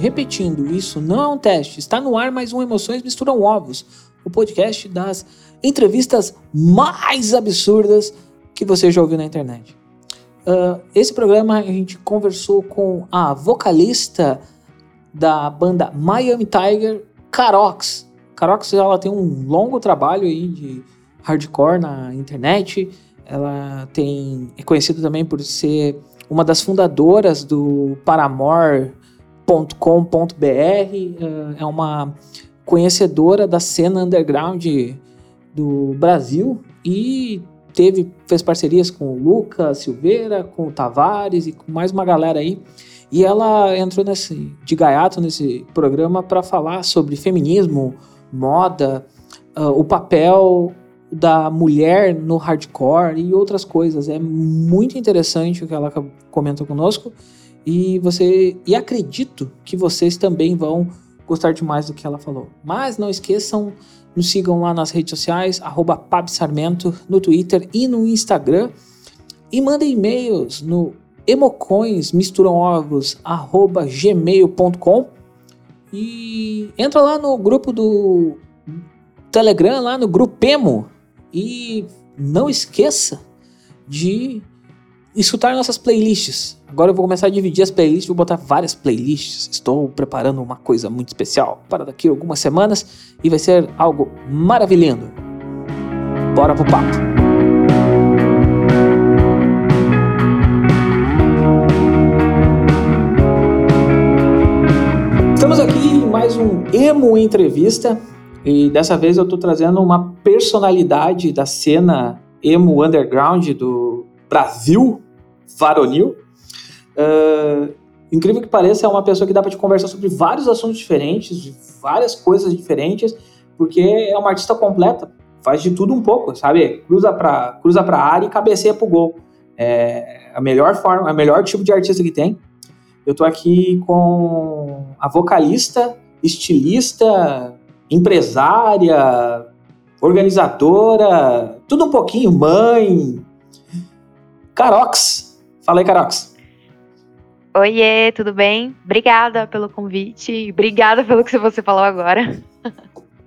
Repetindo, isso não é um teste. Está no ar mais um Emoções Misturam Ovos, o podcast das entrevistas mais absurdas que você já ouviu na internet. Uh, esse programa a gente conversou com a vocalista da banda Miami Tiger, Carox. Carox ela tem um longo trabalho aí de hardcore na internet. Ela tem é conhecida também por ser uma das fundadoras do Paramore.com.br. Uh, é uma conhecedora da cena underground do Brasil e teve fez parcerias com o Lucas Silveira, com o Tavares e com mais uma galera aí. E ela entrou nesse de gaiato nesse programa para falar sobre feminismo, moda, uh, o papel da mulher no hardcore e outras coisas. É muito interessante o que ela comenta conosco e você e acredito que vocês também vão gostar demais do que ela falou. Mas não esqueçam, nos sigam lá nas redes sociais, @pabsarmento no Twitter e no Instagram. E mandem e-mails no emocoins.misturamovos@gmail.com e entra lá no grupo do Telegram, lá no Grupemo, e não esqueça de escutar nossas playlists. Agora eu vou começar a dividir as playlists, vou botar várias playlists. Estou preparando uma coisa muito especial para daqui a algumas semanas e vai ser algo maravilhoso. Bora pro papo. Estamos aqui em mais um Emo Entrevista e dessa vez eu estou trazendo uma personalidade da cena emo underground do Brasil varonil. Uh, incrível que pareça, é uma pessoa que dá para te conversar sobre vários assuntos diferentes, várias coisas diferentes, porque é uma artista completa, faz de tudo um pouco, sabe? Cruza para cruza para área e cabeceia pro gol. É a melhor forma, a melhor tipo de artista que tem. Eu tô aqui com a vocalista, estilista, empresária, organizadora, tudo um pouquinho, mãe. Carox. Fala aí, Carox. Oiê, tudo bem? Obrigada pelo convite. Obrigada pelo que você falou agora.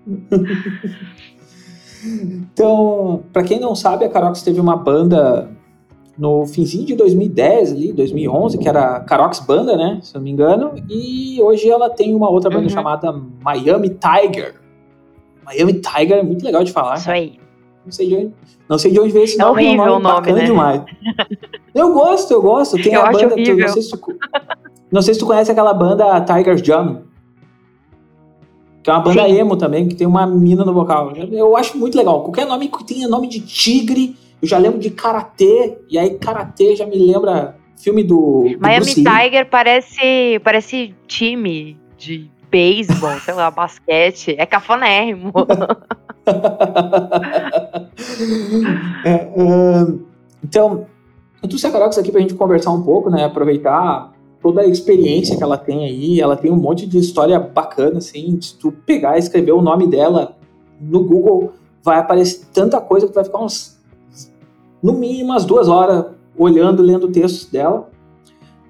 então, para quem não sabe, a Carox teve uma banda no finzinho de 2010 ali, 2011, que era Carox Banda, né, se eu não me engano, e hoje ela tem uma outra banda uhum. chamada Miami Tiger. Miami Tiger é muito legal de falar. Isso aí. Não sei de onde, não sei de onde veio esse é nome, horrível é um nome, bacana né? demais. eu gosto, eu gosto. Tem eu a banda, tu, não, sei se tu, não sei se tu conhece aquela banda Tiger's Jam. Que é uma banda Sim. emo também, que tem uma mina no vocal. Eu acho muito legal. Qualquer nome que tenha nome de tigre, eu já lembro de karatê, e aí karatê já me lembra filme do. do Miami Tiger parece, parece time de beisebol, sei lá, basquete. É cafonérrimo. é, então, eu trouxe a Carox aqui pra gente conversar um pouco, né? Aproveitar toda a experiência que ela tem aí. Ela tem um monte de história bacana, assim. Se tu pegar e escrever o nome dela no Google, vai aparecer tanta coisa que vai ficar uns no mínimo umas duas horas olhando, lendo textos dela,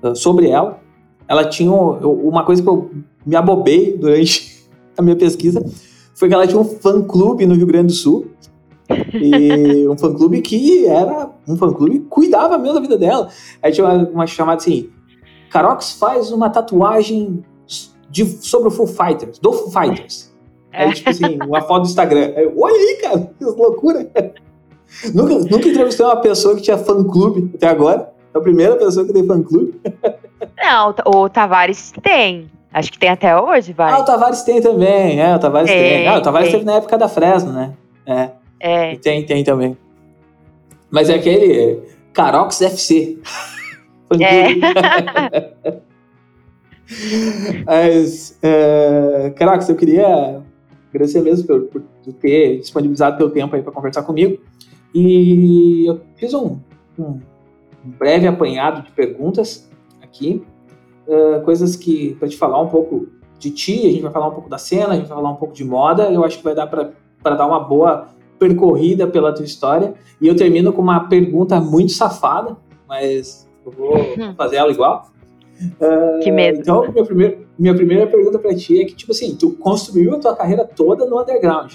uh, sobre ela. Ela tinha uma coisa que eu me abobei durante a minha pesquisa, foi que ela tinha um fã-clube no Rio Grande do Sul, e um fã-clube que era um fã-clube que cuidava mesmo da vida dela. Aí tinha uma, uma chamada assim, Carox faz uma tatuagem de, sobre o Foo Fighters, do Foo Fighters. Aí, tipo assim, uma foto do Instagram. Aí, Olha aí, cara, que loucura. nunca, nunca entrevistei uma pessoa que tinha fã-clube até agora. É a primeira pessoa que tem fã-clube. Não, o Tavares tem. Acho que tem até hoje, vai. Ah, o Tavares tem também. É, o Tavares tem. tem. Ah, o Tavares tem. teve na época da Fresno, né? É. É. tem, tem também. Mas é aquele Carox FC. é. Mas, é, Carox, eu queria agradecer mesmo por, por ter disponibilizado teu tempo aí para conversar comigo. E eu fiz um, um breve apanhado de perguntas aqui, uh, coisas que para te falar um pouco de ti, a gente vai falar um pouco da cena, a gente vai falar um pouco de moda. Eu acho que vai dar para dar uma boa percorrida pela tua história. E eu termino com uma pergunta muito safada, mas eu vou hum. fazer ela igual. Uh, que medo. Então, minha primeira, minha primeira pergunta para ti é que, tipo assim, tu construiu a tua carreira toda no underground.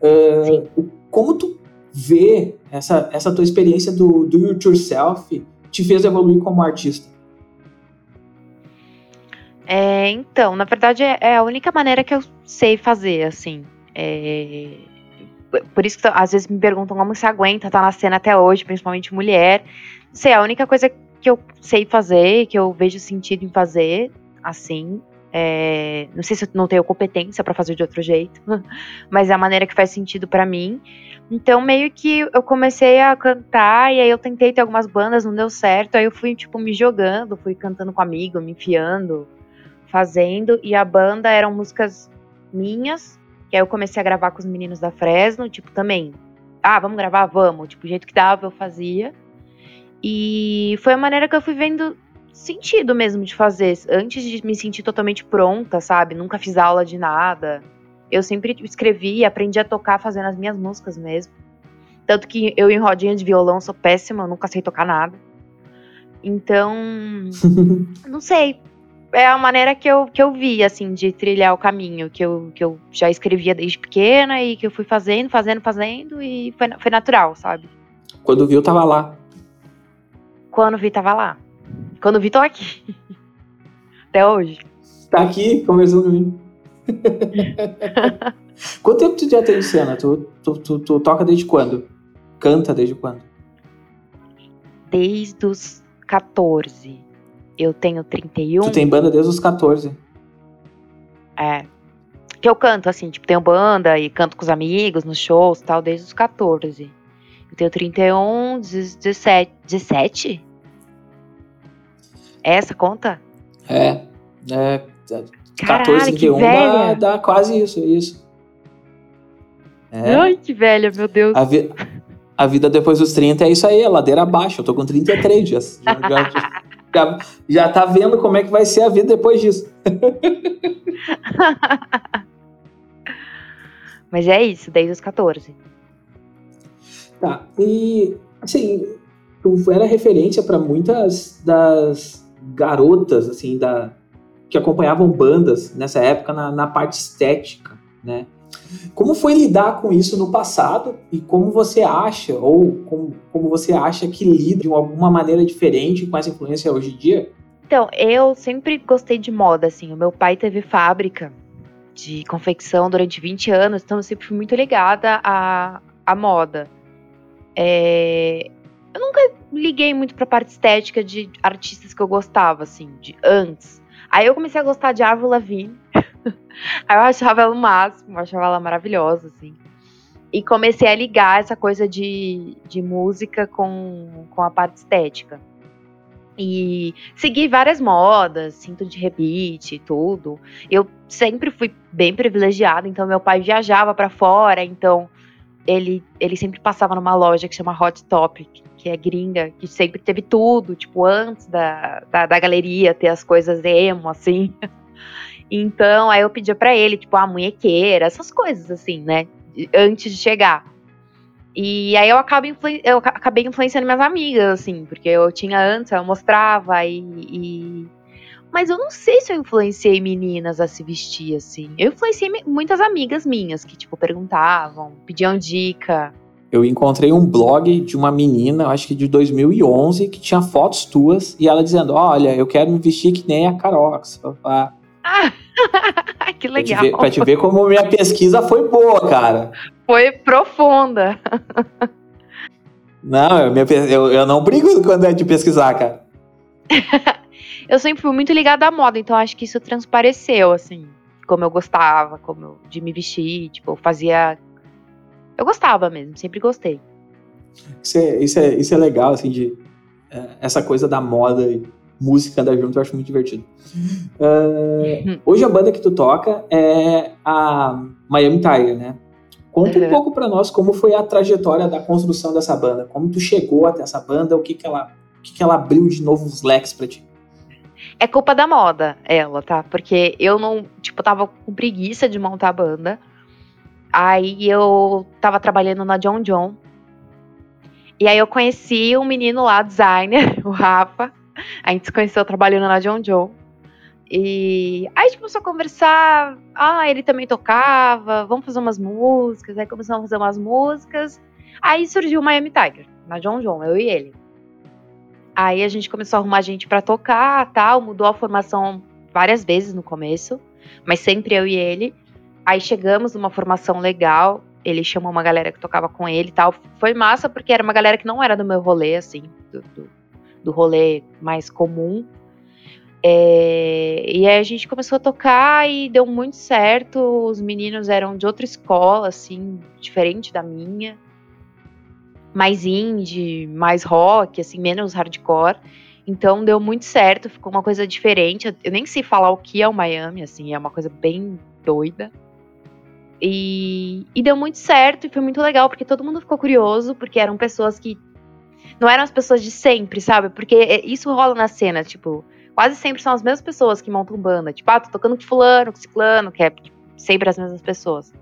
Uh, como tu vê essa, essa tua experiência do, do it yourself te fez evoluir como artista? É, então, na verdade, é, é a única maneira que eu sei fazer, assim. É, por isso que às vezes me perguntam como se aguenta estar tá na cena até hoje, principalmente mulher. Sei, a única coisa que eu sei fazer, que eu vejo sentido em fazer, assim. É, não sei se eu não tenho competência para fazer de outro jeito, mas é a maneira que faz sentido para mim. Então, meio que eu comecei a cantar, e aí eu tentei ter algumas bandas, não deu certo. Aí eu fui, tipo, me jogando, fui cantando com amigo, me enfiando, fazendo. E a banda eram músicas minhas, que aí eu comecei a gravar com os meninos da Fresno, tipo, também. Ah, vamos gravar? Vamos. Tipo, o jeito que dava, eu fazia. E foi a maneira que eu fui vendo sentido mesmo de fazer. Antes de me sentir totalmente pronta, sabe? Nunca fiz aula de nada. Eu sempre escrevi e aprendi a tocar fazendo as minhas músicas mesmo. Tanto que eu em rodinha de violão sou péssima, eu nunca sei tocar nada. Então, não sei. É a maneira que eu, que eu vi, assim, de trilhar o caminho, que eu, que eu já escrevia desde pequena e que eu fui fazendo, fazendo, fazendo e foi, foi natural, sabe? Quando viu, tava lá. Quando vi, tava lá. Quando vi, tô aqui. Até hoje. Tá aqui, conversando comigo. Quanto tempo tu já tem de cena? Tu, tu, tu, tu, toca desde quando? Canta desde quando? Desde os 14. Eu tenho 31. Tu tem banda desde os 14? É. Que eu canto, assim, tipo, tenho banda e canto com os amigos nos shows e tal, desde os 14. Eu tenho 31, 17. 17? É essa conta? É. É. Caralho, 14, 31 dá, dá quase isso, isso. É. Ai, que velha, meu Deus. A, vi a, vida depois dos 30 é isso aí, é ladeira abaixo. Eu tô com 33 já, já, já, já tá vendo como é que vai ser a vida depois disso. Mas é isso, desde os 14. Tá, e assim, tu era referência para muitas das garotas, assim, da, que acompanhavam bandas nessa época na, na parte estética, né? Como foi lidar com isso no passado e como você acha, ou como, como você acha que lida de alguma maneira diferente com essa influência hoje em dia? Então, eu sempre gostei de moda, assim. O meu pai teve fábrica de confecção durante 20 anos, então eu sempre fui muito ligada à, à moda. É, eu nunca liguei muito pra parte estética de artistas que eu gostava, assim, de antes. Aí eu comecei a gostar de Avril Lavigne. Aí eu achava ela o máximo, achava ela maravilhosa, assim. E comecei a ligar essa coisa de, de música com, com a parte estética. E segui várias modas, cinto de e tudo. Eu sempre fui bem privilegiada, então meu pai viajava para fora, então ele, ele sempre passava numa loja que chama Hot Topic, que é gringa, que sempre teve tudo, tipo, antes da, da, da galeria ter as coisas emo, assim. Então, aí eu pedia para ele, tipo, a munhequeira, essas coisas, assim, né? Antes de chegar. E aí eu, acabo eu acabei influenciando minhas amigas, assim, porque eu tinha antes, eu mostrava e, e, Mas eu não sei se eu influenciei meninas a se vestir, assim. Eu influenciei muitas amigas minhas que, tipo, perguntavam, pediam dica eu encontrei um blog de uma menina, acho que de 2011, que tinha fotos tuas e ela dizendo: Olha, eu quero me vestir que nem a Carox. Ah, que legal. Pra te, ver, pra te ver como minha pesquisa foi boa, cara. Foi profunda. Não, eu, eu, eu não brigo quando é de pesquisar, cara. eu sempre fui muito ligada à moda, então acho que isso transpareceu, assim, como eu gostava, como eu, de me vestir, tipo, eu fazia eu gostava mesmo, sempre gostei. Isso é, isso é, isso é legal, assim, de é, essa coisa da moda e música andar junto, eu acho muito divertido. Uh, hoje a banda que tu toca é a Miami Tiger, né? Conta uhum. um pouco para nós como foi a trajetória da construção dessa banda, como tu chegou até essa banda, o que que ela, o que que ela abriu de novos leques para ti. É culpa da moda, ela, tá? Porque eu não, tipo, tava com preguiça de montar a banda. Aí eu tava trabalhando na John John. E aí eu conheci um menino lá, designer, o Rafa. A gente se conheceu trabalhando na John Joe. E aí a gente começou a conversar. Ah, ele também tocava, vamos fazer umas músicas. Aí começamos a fazer umas músicas. Aí surgiu o Miami Tiger, na John John, eu e ele. Aí a gente começou a arrumar gente para tocar, tal, mudou a formação várias vezes no começo, mas sempre eu e ele. Aí chegamos numa formação legal, ele chamou uma galera que tocava com ele e tal. Foi massa porque era uma galera que não era do meu rolê, assim, do, do, do rolê mais comum. É, e aí a gente começou a tocar e deu muito certo. Os meninos eram de outra escola, assim, diferente da minha. Mais indie, mais rock, assim, menos hardcore. Então deu muito certo, ficou uma coisa diferente. Eu nem sei falar o que é o Miami, assim, é uma coisa bem doida. E, e deu muito certo e foi muito legal, porque todo mundo ficou curioso, porque eram pessoas que. Não eram as pessoas de sempre, sabe? Porque é, isso rola na cena, tipo quase sempre são as mesmas pessoas que montam banda. Tipo, ah, tô tocando com fulano, com ciclano, que é sempre as mesmas pessoas.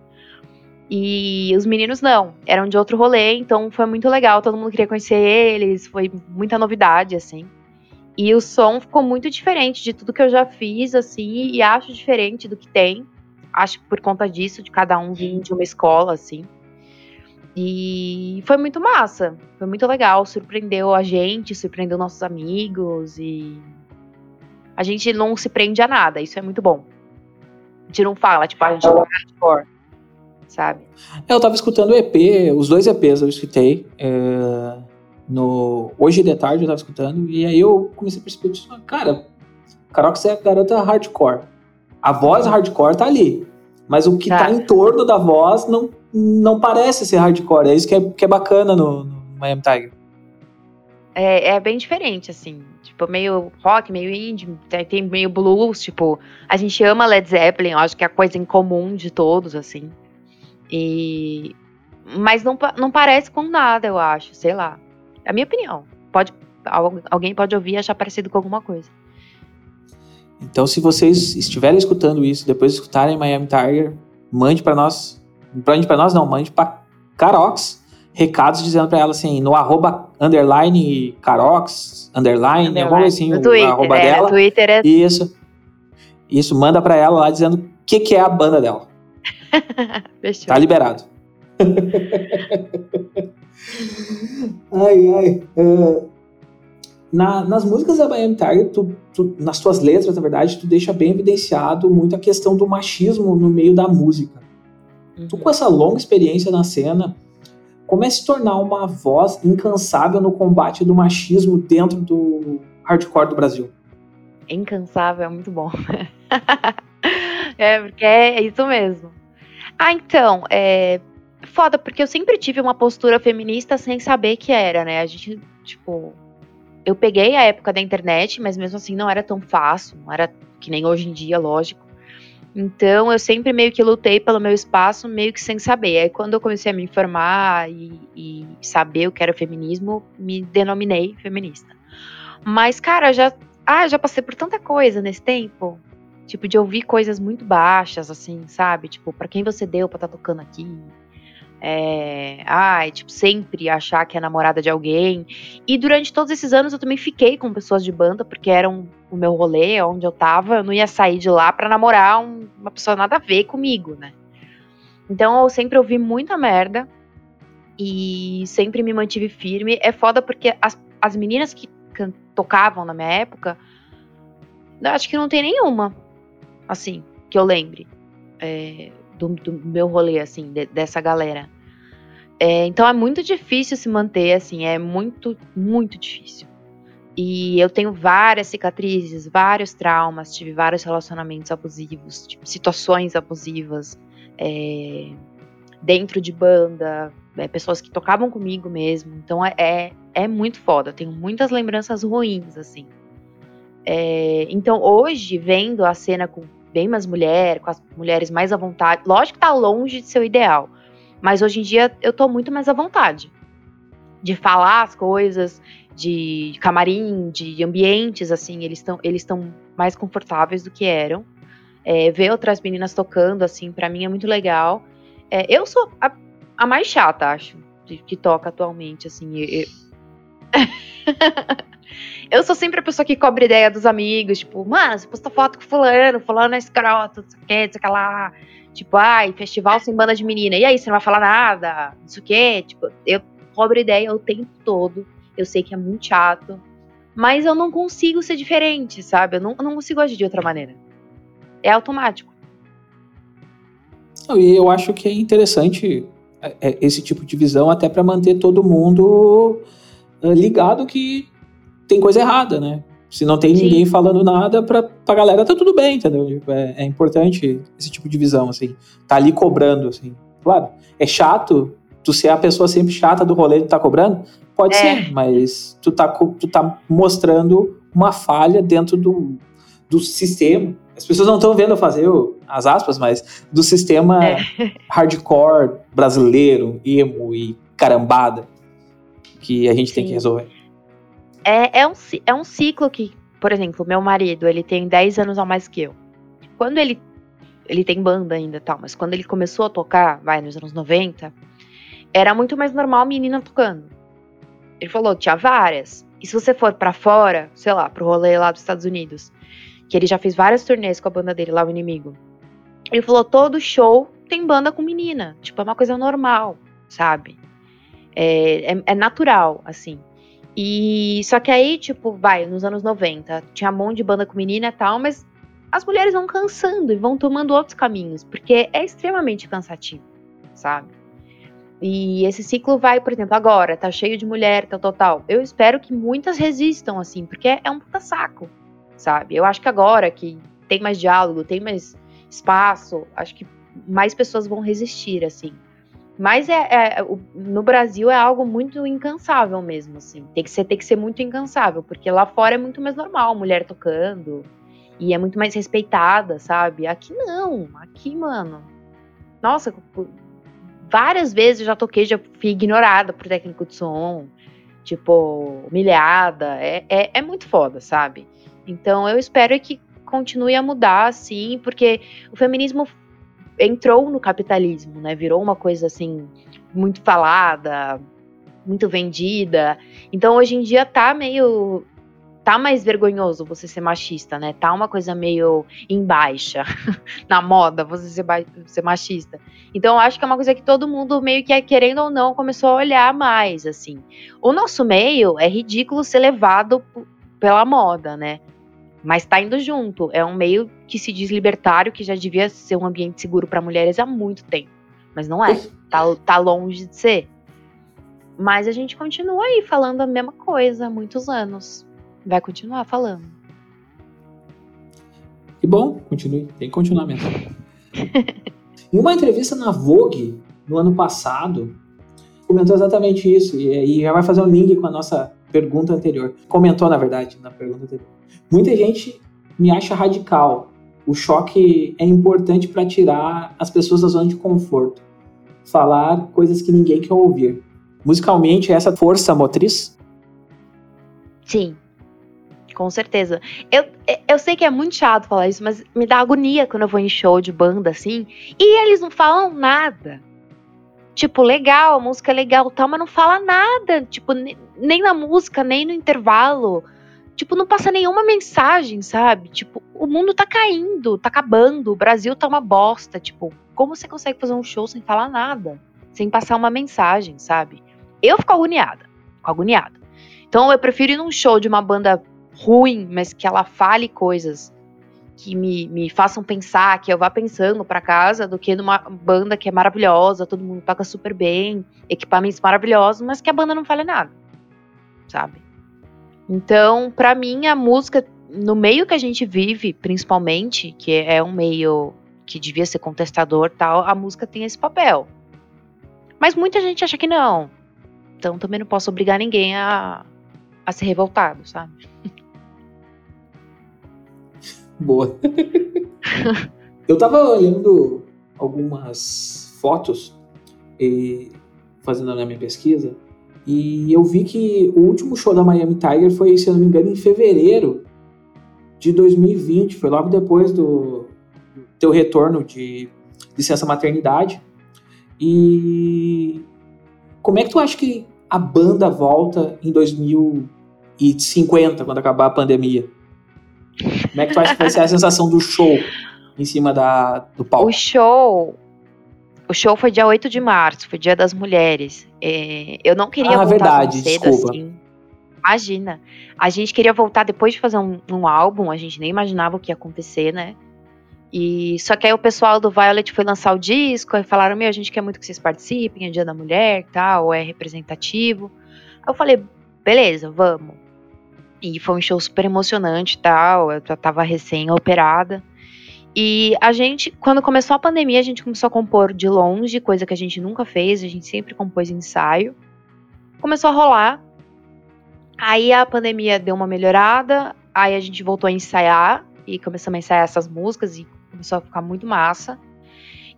E os meninos não, eram de outro rolê, então foi muito legal, todo mundo queria conhecer eles, foi muita novidade, assim. E o som ficou muito diferente de tudo que eu já fiz, assim, e acho diferente do que tem. Acho por conta disso, de cada um vir de uma escola, assim. E foi muito massa, foi muito legal, surpreendeu a gente, surpreendeu nossos amigos e a gente não se prende a nada. Isso é muito bom. A gente não fala, tipo, a gente não hardcore, sabe? É, eu tava escutando o EP, os dois EPs eu escutei. É, no, hoje de tarde eu tava escutando, e aí eu comecei a perceber, cara, Carox é a garota hardcore. A voz hardcore tá ali. Mas o que tá, tá em torno da voz não, não parece ser hardcore. É isso que é, que é bacana no, no Miami Tiger. É, é bem diferente, assim tipo, meio rock, meio indie, tem meio blues, tipo, a gente ama Led Zeppelin, eu acho que é a coisa em comum de todos, assim. E mas não, não parece com nada, eu acho, sei lá. É a minha opinião. Pode alguém pode ouvir e achar parecido com alguma coisa. Então, se vocês estiverem escutando isso, depois de escutarem Miami Tiger, mande para nós, mande para nós não, mande para Carox recados dizendo para ela assim, no arroba underline Carox, underline, underline. alguma coisa assim, no Twitter, arroba é, dela. No Twitter é... Isso. Isso, manda para ela lá dizendo o que, que é a banda dela. Fechou. Tá liberado. ai, ai. Uh, na, nas músicas da Miami Tiger, tu, tu, nas tuas letras, na verdade, tu deixa bem evidenciado muito a questão do machismo no meio da música. Uhum. Tu com essa longa experiência na cena, como é se tornar uma voz incansável no combate do machismo dentro do hardcore do Brasil? Incansável é muito bom. é, porque é isso mesmo. Ah, então, é foda, porque eu sempre tive uma postura feminista sem saber que era, né? A gente, tipo, eu peguei a época da internet, mas mesmo assim não era tão fácil, não era que nem hoje em dia, lógico. Então eu sempre meio que lutei pelo meu espaço, meio que sem saber. Aí quando eu comecei a me informar e, e saber o que era o feminismo, me denominei feminista. Mas, cara, já, ah, já passei por tanta coisa nesse tempo. Tipo, de ouvir coisas muito baixas, assim, sabe? Tipo, para quem você deu pra estar tá tocando aqui? É, ai, tipo, sempre achar que é namorada de alguém. E durante todos esses anos eu também fiquei com pessoas de banda, porque eram o meu rolê, onde eu tava. Eu não ia sair de lá pra namorar um, uma pessoa nada a ver comigo, né? Então eu sempre ouvi muita merda e sempre me mantive firme. É foda porque as, as meninas que tocavam na minha época, acho que não tem nenhuma, assim, que eu lembre. É, do, do, meu rolê, assim, de, dessa galera. É, então é muito difícil se manter, assim, é muito, muito difícil. E eu tenho várias cicatrizes, vários traumas, tive vários relacionamentos abusivos, tipo, situações abusivas é, dentro de banda, é, pessoas que tocavam comigo mesmo. Então é, é, é, muito foda, eu tenho muitas lembranças ruins, assim. É, então hoje, vendo a cena com bem mais mulher, com as mulheres mais à vontade, lógico que tá longe de ser o ideal, mas hoje em dia eu tô muito mais à vontade de falar as coisas, de camarim, de ambientes, assim, eles estão eles mais confortáveis do que eram. É, ver outras meninas tocando, assim, para mim é muito legal. É, eu sou a, a, mais chata, acho, de, que toca atualmente, assim. Eu, Eu sou sempre a pessoa que cobre ideia dos amigos, tipo, mano, você posta foto com fulano, fulano é escroto, não sei o que, não sei o que lá. Tipo, ai, festival sem banda de menina. E aí, você não vai falar nada? Sei o que. Tipo, eu cobro ideia o tempo todo. Eu sei que é muito chato. Mas eu não consigo ser diferente, sabe? Eu não, eu não consigo agir de outra maneira. É automático. E eu acho que é interessante é, é, esse tipo de visão até para manter todo mundo é, ligado que tem coisa errada, né? Se não tem Sim. ninguém falando nada, pra, pra galera tá tudo bem, entendeu? É, é, importante esse tipo de visão, assim. Tá ali cobrando, assim. Claro, é chato tu ser a pessoa sempre chata do rolê de tá cobrando? Pode é. ser, mas tu tá, tu tá mostrando uma falha dentro do, do sistema. As pessoas não estão vendo eu fazer as aspas, mas do sistema é. hardcore brasileiro, emo e carambada que a gente Sim. tem que resolver. É, é, um, é um ciclo que, por exemplo, meu marido, ele tem 10 anos a mais que eu. Quando ele. Ele tem banda ainda tal, mas quando ele começou a tocar, vai, nos anos 90, era muito mais normal menina tocando. Ele falou, tinha várias. E se você for para fora, sei lá, pro rolê lá dos Estados Unidos, que ele já fez várias turnês com a banda dele lá, o Inimigo. Ele falou, todo show tem banda com menina. Tipo, é uma coisa normal, sabe? É, é, é natural, assim. E só que aí, tipo, vai, nos anos 90, tinha um monte de banda com menina e tal, mas as mulheres vão cansando e vão tomando outros caminhos, porque é extremamente cansativo, sabe? E esse ciclo vai, por exemplo, agora, tá cheio de mulher, tal, tal, tal. Eu espero que muitas resistam, assim, porque é um puta saco, sabe? Eu acho que agora que tem mais diálogo, tem mais espaço, acho que mais pessoas vão resistir, assim. Mas é, é, no Brasil é algo muito incansável mesmo, assim. Tem que ser, tem que ser muito incansável, porque lá fora é muito mais normal, mulher tocando e é muito mais respeitada, sabe? Aqui não, aqui, mano. Nossa, várias vezes eu já toquei, já fui ignorada por técnico de som, tipo, humilhada. É, é, é muito foda, sabe? Então eu espero que continue a mudar, assim, porque o feminismo entrou no capitalismo, né? Virou uma coisa assim muito falada, muito vendida. Então hoje em dia tá meio tá mais vergonhoso você ser machista, né? Tá uma coisa meio em baixa na moda você ser, ser, machista. Então acho que é uma coisa que todo mundo meio que querendo ou não começou a olhar mais assim. O nosso meio é ridículo ser levado pela moda, né? Mas tá indo junto. É um meio que se diz libertário, que já devia ser um ambiente seguro para mulheres há muito tempo. Mas não é. Tá, tá longe de ser. Mas a gente continua aí falando a mesma coisa há muitos anos. Vai continuar falando. Que bom, continue. Tem que continuar mesmo. em uma entrevista na Vogue, no ano passado, comentou exatamente isso. E aí já vai fazer um link com a nossa pergunta anterior. Comentou, na verdade, na pergunta anterior. Muita gente me acha radical. O choque é importante para tirar as pessoas da zona de conforto. Falar coisas que ninguém quer ouvir. Musicalmente, é essa força motriz? Sim, com certeza. Eu, eu sei que é muito chato falar isso, mas me dá agonia quando eu vou em show de banda assim e eles não falam nada. Tipo, legal, a música é legal, tal, mas não fala nada. Tipo, nem na música, nem no intervalo tipo, não passa nenhuma mensagem, sabe? Tipo, o mundo tá caindo, tá acabando, o Brasil tá uma bosta. Tipo, como você consegue fazer um show sem falar nada? Sem passar uma mensagem, sabe? Eu fico agoniada, fico agoniada. Então eu prefiro ir num show de uma banda ruim, mas que ela fale coisas que me, me façam pensar, que eu vá pensando para casa, do que numa banda que é maravilhosa, todo mundo toca super bem, equipamentos maravilhosos, mas que a banda não fale nada, sabe? Então, para mim, a música, no meio que a gente vive, principalmente, que é um meio que devia ser contestador tal, a música tem esse papel. Mas muita gente acha que não. Então também não posso obrigar ninguém a, a ser revoltado, sabe? Boa. Eu tava olhando algumas fotos e fazendo a minha pesquisa e eu vi que o último show da Miami Tiger foi, se eu não me engano, em fevereiro de 2020. Foi logo depois do teu retorno de licença maternidade. E como é que tu acha que a banda volta em 2000, 2050, quando acabar a pandemia? Como é que tu acha que vai ser a sensação do show em cima da, do palco? O show. O show foi dia 8 de março, foi dia das mulheres. É, eu não queria ah, voltar verdade, cedo desculpa. assim. Imagina. A gente queria voltar depois de fazer um, um álbum, a gente nem imaginava o que ia acontecer, né? E só que aí o pessoal do Violet foi lançar o disco, aí falaram: Meu, a gente quer muito que vocês participem, é Dia da Mulher e tal, é representativo. Aí eu falei: Beleza, vamos. E foi um show super emocionante e tal, eu já tava recém-operada. E a gente, quando começou a pandemia, a gente começou a compor de longe, coisa que a gente nunca fez, a gente sempre compôs ensaio. Começou a rolar. Aí a pandemia deu uma melhorada, aí a gente voltou a ensaiar e começamos a ensaiar essas músicas e começou a ficar muito massa.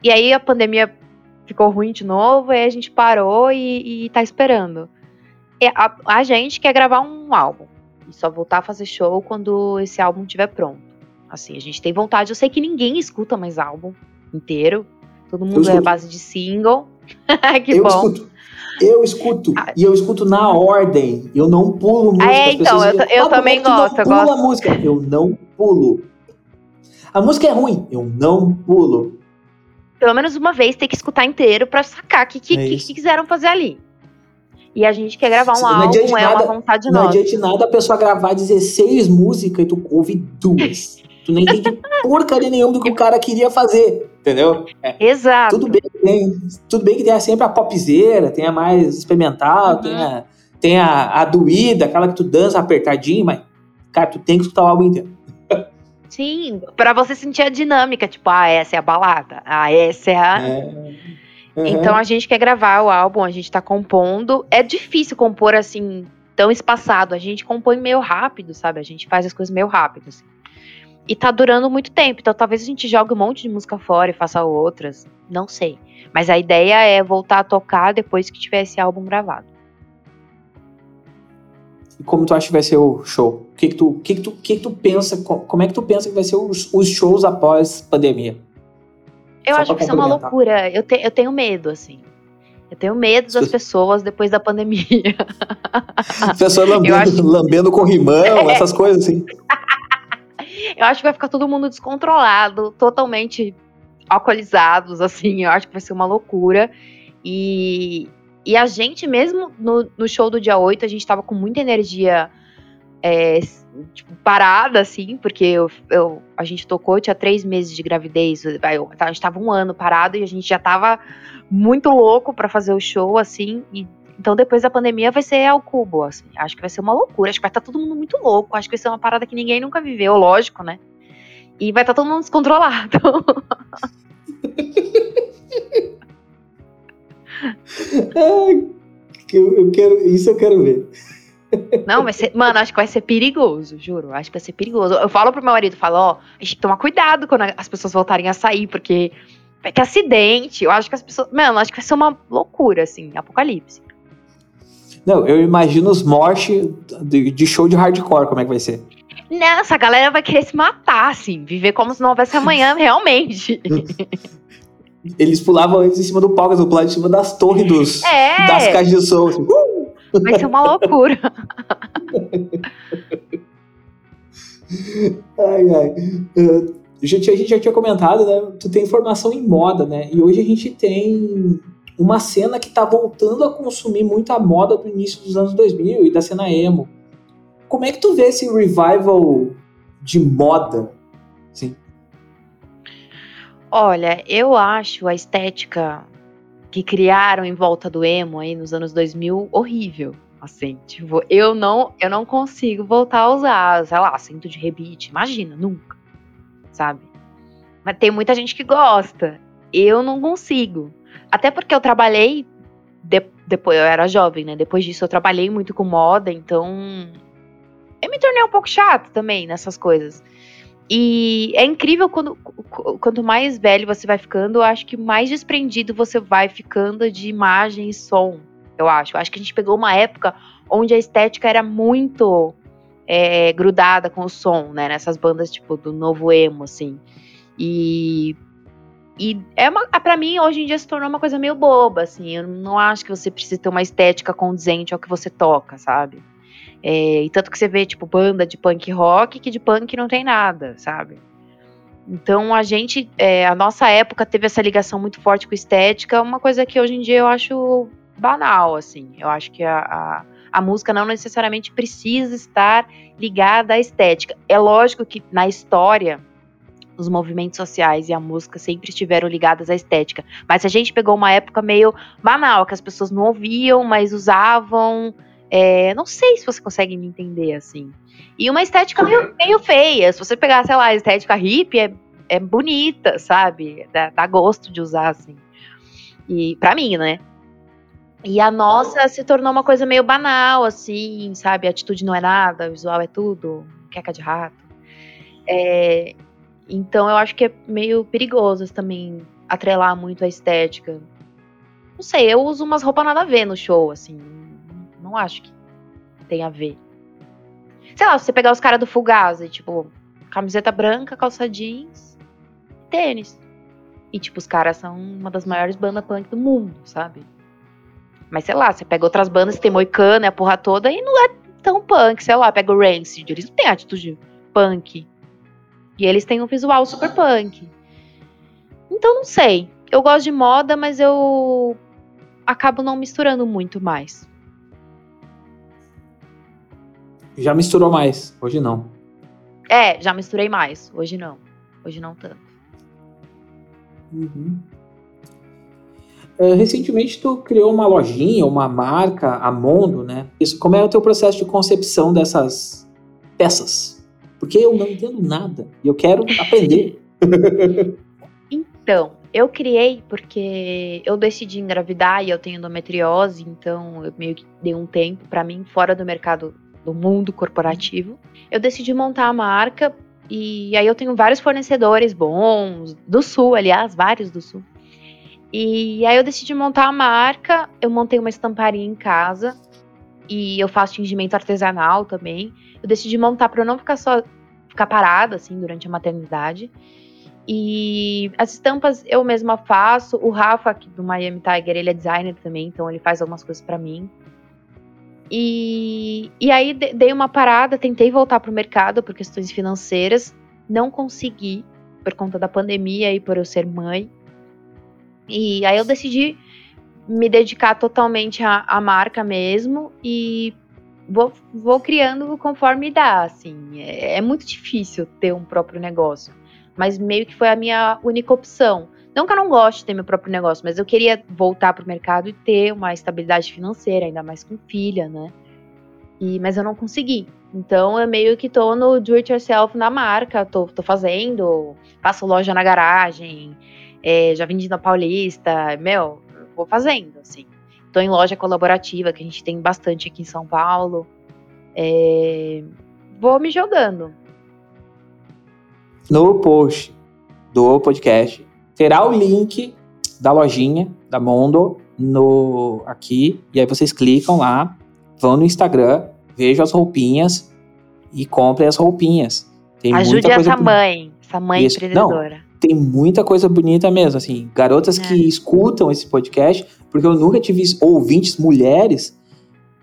E aí a pandemia ficou ruim de novo, aí a gente parou e, e tá esperando. E a, a gente quer gravar um álbum e só voltar a fazer show quando esse álbum estiver pronto. Assim, a gente tem vontade. Eu sei que ninguém escuta mais álbum inteiro. Todo mundo é base de single. que eu bom. escuto. Eu escuto. Ah. E eu escuto na ordem. Eu não pulo música. É, As então, pessoas eu dizem, eu "Ah, que também não gosto, eu pula gosto." a música. Eu não pulo. A música é ruim. Eu não pulo. Pelo menos uma vez tem que escutar inteiro pra sacar o que, que, É que- que quiseram fazer ali. E a gente quer gravar um Não álbum, é nada- uma vontade Não nossa. adianta nada a pessoa gravar 16 músicas e tu ouve duas. tu nem entende porcaria nenhuma do que o cara queria fazer. Entendeu? Exato. Tudo bem, que tem, tudo bem que tem sempre a popzeira, tem a mais experimental, Uhum. tem, a, tem a, a doída, aquela que tu dança apertadinho, mas, cara, tu tem que escutar o álbum inteiro. Sim, pra você sentir a dinâmica, tipo, ah, essa é a balada, ah, essa é a. É. Uhum. Então a gente quer gravar o álbum, a gente tá compondo. É difícil compor assim, tão espaçado. A gente compõe meio rápido, sabe? A gente faz as coisas meio rápido, assim. E tá durando muito tempo, então talvez a gente jogue um monte de música fora e faça outras. Não sei. Mas a ideia é voltar a tocar depois que tiver esse álbum gravado. E como tu acha que vai ser o show? O que que tu, que que tu, que que tu pensa, co- como é que tu pensa que vai ser os, os shows após pandemia? Eu Só acho que isso é uma loucura. Eu, te- eu tenho medo, assim. Eu tenho medo das pessoas depois da pandemia. Pessoa lambendo, acho- lambendo corrimão, essas coisas assim. Eu acho que vai ficar todo mundo descontrolado, totalmente alcoolizados, assim. Eu acho que vai ser uma loucura. E, e a gente, mesmo no, no show do dia 8, a gente tava com muita energia é, tipo, parada, assim, porque eu, eu- a gente tocou, tinha três meses de gravidez. eu- a gente tava um ano parado e a gente já tava muito louco pra fazer o show, assim. E, então, depois da pandemia, vai ser ao cubo, assim. Acho que vai ser uma loucura. Acho que vai estar todo mundo muito louco. Acho que vai ser uma parada que ninguém nunca viveu, lógico, né? E vai estar todo mundo descontrolado. Eu, eu quero, isso eu quero ver. Não, vai ser. Mano, acho que vai ser perigoso, juro. Acho que vai ser perigoso. Eu falo pro meu marido, falo, ó, a gente tem que tomar cuidado quando as pessoas voltarem a sair, porque vai ter acidente. Eu acho que as pessoas. Mano, acho que vai ser uma loucura, assim, apocalipse. Não, eu imagino os morte de, de show de hardcore, como é que vai ser? Nossa, a galera vai querer se matar, assim, viver como se não houvesse amanhã, realmente. Eles pulavam antes em cima do palco, eles pulavam em cima das torres dos, É. das caixas de som. assim. Vai ser uma loucura. Ai, ai. Uh, a, gente, a gente já tinha comentado, né? Tu tem formação em moda, né? E hoje a gente tem uma cena que tá voltando a consumir muito a moda do início dos anos 2000 e da cena emo. Como é que tu vê esse revival de moda? Assim, Olha, eu acho a estética que criaram em volta do emo aí nos anos 2000 horrível. Assim, tipo, eu não, eu não consigo voltar a usar, sei lá, cinto de rebite. Imagina, nunca. Sabe? Mas tem muita gente que gosta. Eu não consigo. Até porque eu trabalhei de- depois, eu era jovem, né? Depois disso eu trabalhei muito com moda, então eu me tornei um pouco chato também nessas coisas. E é incrível quando qu- quanto mais velho você vai ficando, eu acho que mais desprendido você vai ficando de imagem e som. Eu acho. Eu acho que a gente pegou uma época onde a estética era muito é, grudada com o som, né? Nessas bandas tipo do novo emo, assim. E e é uma, para mim hoje em dia se tornou uma coisa meio boba, assim. Eu não acho que você precisa ter uma estética condizente ao que você toca, sabe? É, e tanto que você vê, tipo, banda de punk rock que de punk não tem nada, sabe? Então a gente, é, a nossa época teve essa ligação muito forte com estética, uma coisa que hoje em dia eu acho banal, assim. Eu acho que a, a, a música não necessariamente precisa estar ligada à estética. É lógico que na história os movimentos sociais e a música sempre estiveram ligadas à estética. Mas a gente pegou uma época meio banal, que as pessoas não ouviam, mas usavam. É, não sei se você consegue me entender assim. E uma estética meio, meio feia. Se você pegar, sei lá, a estética hippie, é, é bonita, sabe? Dá, dá gosto de usar, assim. E para mim, né? E a nossa se tornou uma coisa meio banal, assim, sabe? A atitude não é nada, o visual é tudo, queca de rato. É, então eu acho que é meio perigoso também atrelar muito a estética. Não sei, eu uso umas roupas nada a ver no show, assim. Não acho que tem a ver. Sei lá, se você pegar os caras do Fugazi, tipo, camiseta branca, calça jeans, tênis. E, tipo, os caras são uma das maiores bandas punk do mundo, sabe? Mas, sei lá, você pega outras bandas, tem Moicano e a porra toda, e não é tão punk, sei lá, pega o Rancid, eles não têm atitude punk. E eles têm um visual super punk. Então não sei. Eu gosto de moda, mas eu acabo não misturando muito mais. Já misturou mais, hoje não. É, já misturei mais, hoje não. Hoje não tanto. Uhum. Uh, recentemente tu criou uma lojinha, uma marca, a Mondo, né? Isso, como é o teu processo de concepção dessas peças? Porque eu não entendo nada e eu quero aprender. então, eu criei porque eu decidi engravidar e eu tenho endometriose, então eu meio que dei um tempo para mim fora do mercado do mundo corporativo. Eu decidi montar a marca e aí eu tenho vários fornecedores bons do sul, aliás, vários do sul. E aí eu decidi montar a marca, eu montei uma estamparia em casa e eu faço tingimento artesanal também. Eu decidi montar para não ficar só ficar parada assim durante a maternidade. E as estampas eu mesma faço. O Rafa aqui do Miami Tiger, ele é designer também, então ele faz algumas coisas para mim. E, e aí dei uma parada, tentei voltar pro mercado por questões financeiras, não consegui por conta da pandemia e por eu ser mãe. E aí eu decidi me dedicar totalmente à, marca mesmo e vou, vou criando conforme dá, assim. É, é, muito difícil ter um próprio negócio. Mas meio que foi a minha única opção. Não que eu não goste de ter meu próprio negócio, mas eu queria voltar pro mercado e ter uma estabilidade financeira, ainda mais com filha, né? E, mas eu não consegui. Então eu meio que tô no do it yourself na marca, tô, tô fazendo, faço loja na garagem, é, já vendi na Paulista, meu, vou fazendo, assim. Estou em loja colaborativa, que a gente tem bastante aqui em São Paulo. É... Vou me jogando. No post do podcast terá o link da lojinha da Mondo no aqui e aí vocês clicam lá, vão no Instagram, vejam as roupinhas e comprem as roupinhas. Tem Ajude essa mãe, essa mãe Isso. empreendedora. Não, tem muita coisa bonita mesmo, assim, garotas é. que escutam esse podcast, porque eu nunca tive ouvintes mulheres.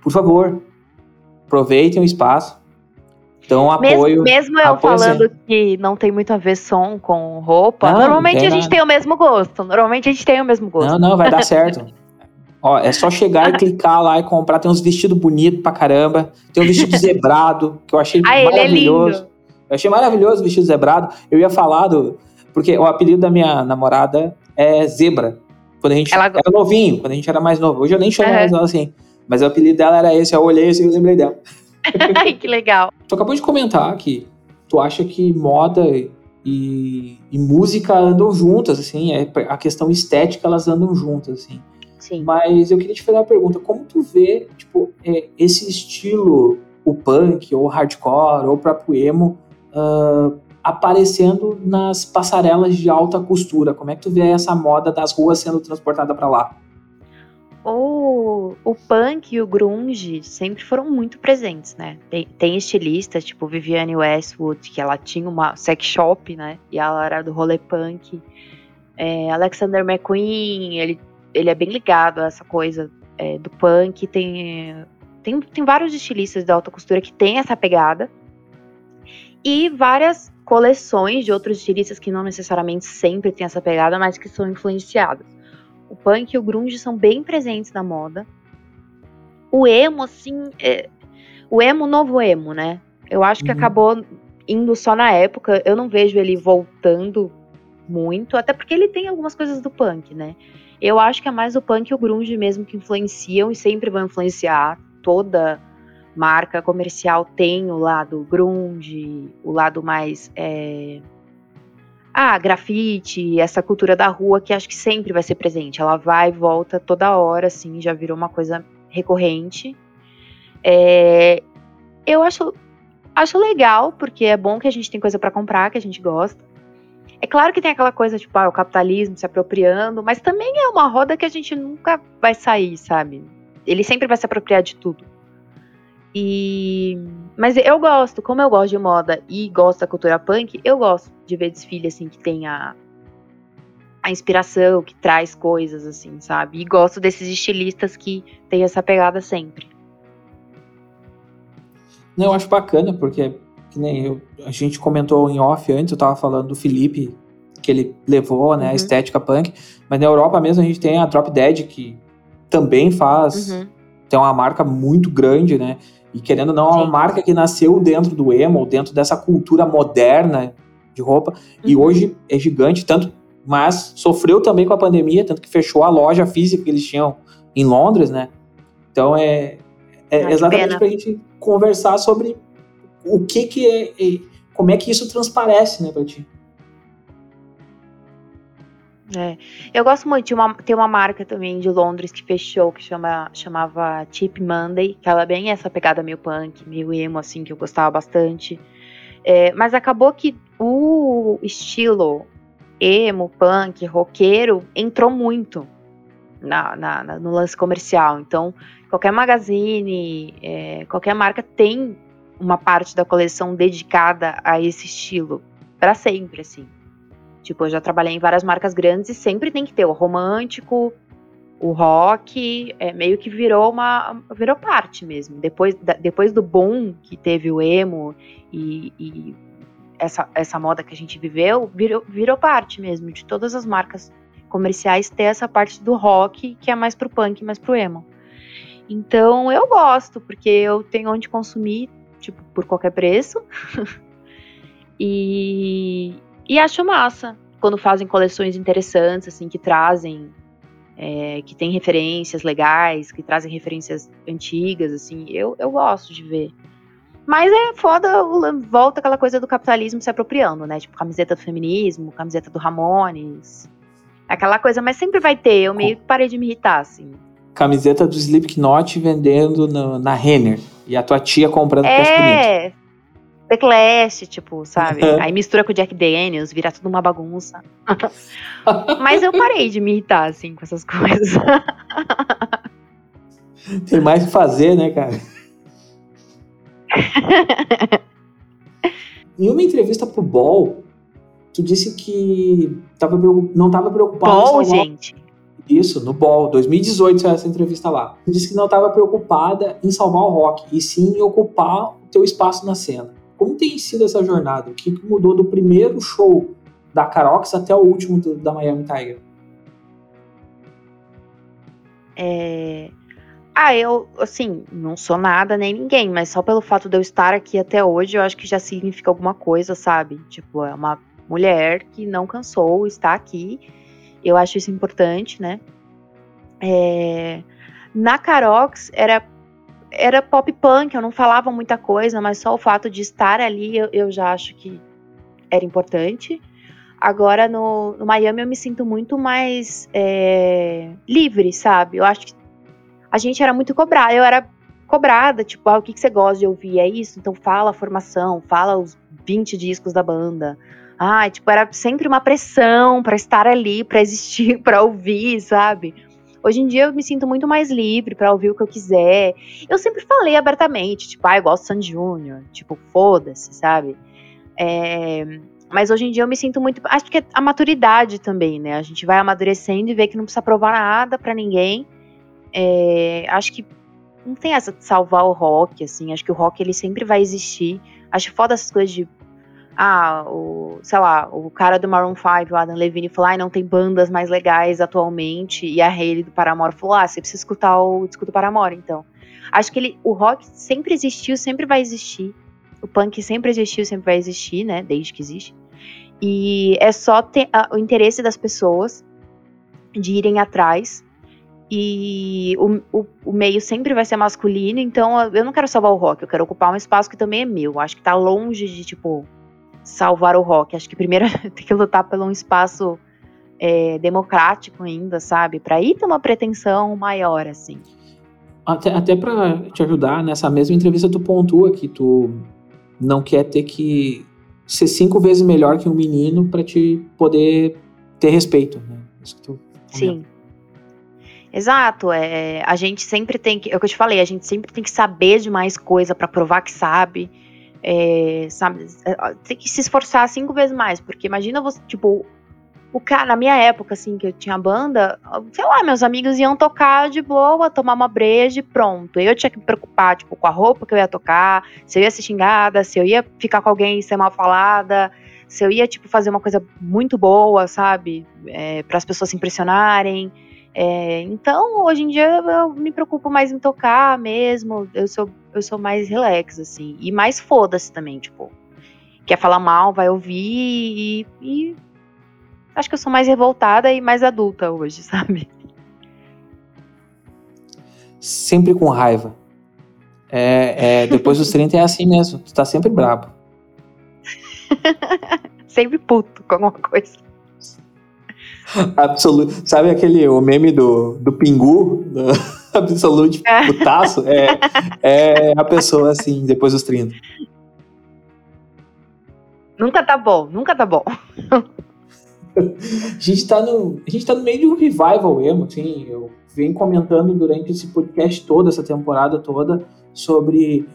Por favor, aproveitem o espaço. Então, apoio. Mesmo, mesmo eu apoio falando que não tem muito a ver som com roupa, não, normalmente não a gente nada. tem o mesmo gosto. Normalmente a gente tem o mesmo gosto. Não, não, vai dar certo. Ó, é só chegar e clicar lá e comprar. Tem uns vestidos bonitos pra caramba. Tem um vestido zebrado, que eu achei ah, maravilhoso. É eu achei maravilhoso o vestido zebrado. Eu ia falar do. Porque o apelido da minha namorada é Zebra. Quando a gente Ela... era novinho, quando a gente era mais novo. Hoje eu nem chamo uhum. mais ela assim. Mas o apelido dela era esse, eu olhei assim e lembrei dela. que legal. Tu acabou de comentar que tu acha que moda e, e, música andam juntas, assim, é, a questão estética elas andam juntas, assim. Sim. Mas eu queria te fazer uma pergunta, como tu vê, tipo, é, esse estilo, o punk, ou o hardcore, ou o próprio emo, uh, aparecendo nas passarelas de alta costura. Como é que tu vê essa moda das ruas sendo transportada para lá? O, o punk e o grunge sempre foram muito presentes, né? Tem, tem, estilistas, tipo Viviane Westwood, que ela tinha uma sex shop, né? E ela era do rolê punk. É, Alexander McQueen, ele, ele é bem ligado a essa coisa é, do punk. Tem tem, tem vários estilistas da alta costura que tem essa pegada. E várias coleções de outros estilistas que não necessariamente sempre têm essa pegada, mas que são influenciadas. O punk e o grunge são bem presentes na moda. O emo, assim, é... o emo, novo emo, né? Eu acho que uhum. acabou indo só na época. Eu não vejo ele voltando muito, até porque ele tem algumas coisas do punk, né? Eu acho que é mais o punk e o grunge mesmo que influenciam e sempre vão influenciar toda marca comercial tem o lado grunge, o lado mais é... ah, grafite, essa cultura da rua que acho que sempre vai ser presente. Ela vai e volta toda hora, assim, já virou uma coisa recorrente. É... Eu acho acho legal porque é bom que a gente tem coisa para comprar que a gente gosta. É claro que tem aquela coisa, tipo, ah, o capitalismo se apropriando, mas também é uma roda que a gente nunca vai sair, sabe? Ele sempre vai se apropriar de tudo. E mas eu gosto, como eu gosto de moda e gosto da cultura punk, eu gosto de ver desfile assim que tem a, a inspiração, que traz coisas assim, sabe? E gosto desses estilistas que tem essa pegada sempre. Não, eu acho bacana porque que nem eu, a gente comentou em off antes, eu tava falando do Felipe, que ele levou, né, uhum. a estética punk, mas na Europa mesmo a gente tem a Drop Dead, que também faz, uhum. tem uma marca muito grande, né, e querendo ou não, é uma marca que nasceu dentro do emo, dentro dessa cultura moderna de roupa, uhum. e hoje é gigante, tanto, mas sofreu também com a pandemia, tanto que fechou a loja física que eles tinham em Londres, né, então é, é ah, exatamente para a gente conversar sobre o que que é, é, como é que isso transparece, né, para ti? É. Eu gosto muito de uma, tem uma marca também de Londres que fechou, que chama, chamava Cheap Monday, que ela é bem essa pegada meio punk, meio emo, assim, que eu gostava bastante. É, mas acabou que o estilo emo, punk, roqueiro entrou muito na, na, na no lance comercial. Então, qualquer magazine, é, qualquer marca tem uma parte da coleção dedicada a esse estilo para sempre, assim. Tipo, eu já trabalhei em várias marcas grandes e sempre tem que ter o romântico, o rock, é, meio que virou uma virou parte mesmo. Depois, da, depois do boom que teve o emo e, e, essa, essa moda que a gente viveu, virou, virou parte mesmo de todas as marcas comerciais ter essa parte do rock que é mais pro punk, mais pro emo. Então eu gosto, porque eu tenho onde consumir tipo, por qualquer preço. e, e acho massa quando fazem coleções interessantes, assim, que trazem, é, que tem referências legais, que trazem referências antigas, assim, eu, eu gosto de ver. Mas é foda, volta aquela coisa do capitalismo se apropriando, né? Tipo, camiseta do feminismo, camiseta do Ramones. Aquela coisa, mas sempre vai ter. Eu meio que parei de me irritar, assim camiseta do Slipknot vendendo no, na Renner. E a tua tia comprando é, bonito. The Clash, tipo, sabe? Aí mistura com o Jack Daniels, vira tudo uma bagunça. Mas eu parei de me irritar, assim, com essas coisas. Tem mais que fazer, né, cara? em uma entrevista pro Ball, tu disse que tava, não estava preocupado Ball, gente. Isso, no Ball, 2018 saiu essa entrevista lá. Disse que não estava preocupada em salvar o rock, e sim em ocupar o teu espaço na cena. Como tem sido essa jornada? O que mudou do primeiro show da Carox até o último da Miami Tiger? É... Ah, eu, assim, não sou nada nem ninguém, mas só pelo fato de eu estar aqui até hoje, eu acho que já significa alguma coisa, sabe? Tipo, é uma mulher que não cansou, está aqui eu acho isso importante, né? É, na Carox era era pop punk, eu não falava muita coisa, mas só o fato de estar ali eu, eu já acho que era importante. Agora no, no, Miami eu me sinto muito mais é, livre, sabe? Eu acho que a gente era muito cobrada, eu era cobrada, tipo, ah, o que, que você gosta de ouvir? É isso? Então fala a formação, fala os 20 discos da banda. Ai, tipo, era sempre uma pressão para estar ali, para existir, para ouvir, sabe? Hoje em dia eu me sinto muito mais livre para ouvir o que eu quiser. Eu sempre falei abertamente, tipo, ah, eu gosto de Júnior, tipo, foda-se, sabe? É, mas hoje em dia eu me sinto muito. Acho que é a maturidade também, né? A gente vai amadurecendo e vê que não precisa provar nada para ninguém. É, acho que não tem essa de salvar o rock, assim. Acho que o rock ele sempre vai existir. Acho foda essas coisas de. Ah, o, sei lá, o cara do Maroon 5, o Adam Levine, falou: ah, não tem bandas mais legais atualmente. E a Hayley do Paramore falou: ah, você precisa escutar o disco do Paramore, então. Acho que ele, o rock sempre existiu, sempre vai existir. O punk sempre existiu, sempre vai existir, né? Desde que existe. E é só ter, o interesse das pessoas de irem atrás e o, o, o, meio sempre vai ser masculino, então eu não quero salvar o rock, eu quero ocupar um espaço que também é meu. Acho que tá longe de, tipo, salvar o rock. Acho que primeiro tem que lutar por um espaço é, democrático ainda, sabe? Pra ir ter uma pretensão maior, assim. Até, até pra te ajudar, nessa mesma entrevista tu pontua que tu não quer ter que ser cinco vezes melhor que um menino para te poder ter respeito, né? Isso que tu Sim. Exato, é, a gente sempre tem que, é o que eu te falei, a gente sempre tem que saber de mais coisa para provar que sabe, é, sabe, é, tem que se esforçar cinco vezes mais, porque imagina você, tipo, o cara, na minha época, assim, que eu tinha banda, sei lá, meus amigos iam tocar de boa, tomar uma breja e pronto. Eu tinha que me preocupar, tipo, com a roupa que eu ia tocar, se eu ia ser xingada, se eu ia ficar com alguém e ser mal falada, se eu ia, tipo, fazer uma coisa muito boa, sabe, é, para as pessoas se impressionarem. É, então, hoje em dia, eu me preocupo mais em tocar mesmo. Eu sou, eu sou mais relax, assim. E mais foda-se também, tipo. Quer falar mal, vai ouvir e, e. Acho que eu sou mais revoltada e mais adulta hoje, sabe? Sempre com raiva. É, é, depois dos 30 é assim mesmo. Tu tá sempre brabo. sempre puto com alguma coisa. Absoluto. Sabe aquele o meme do, do pingu? Do absolute é. putaço? É, é a pessoa assim, depois dos 30. Nunca tá bom, nunca tá bom. a gente tá no, a gente tá no meio de um revival emo, assim, eu venho comentando durante esse podcast todo, essa temporada toda, sobre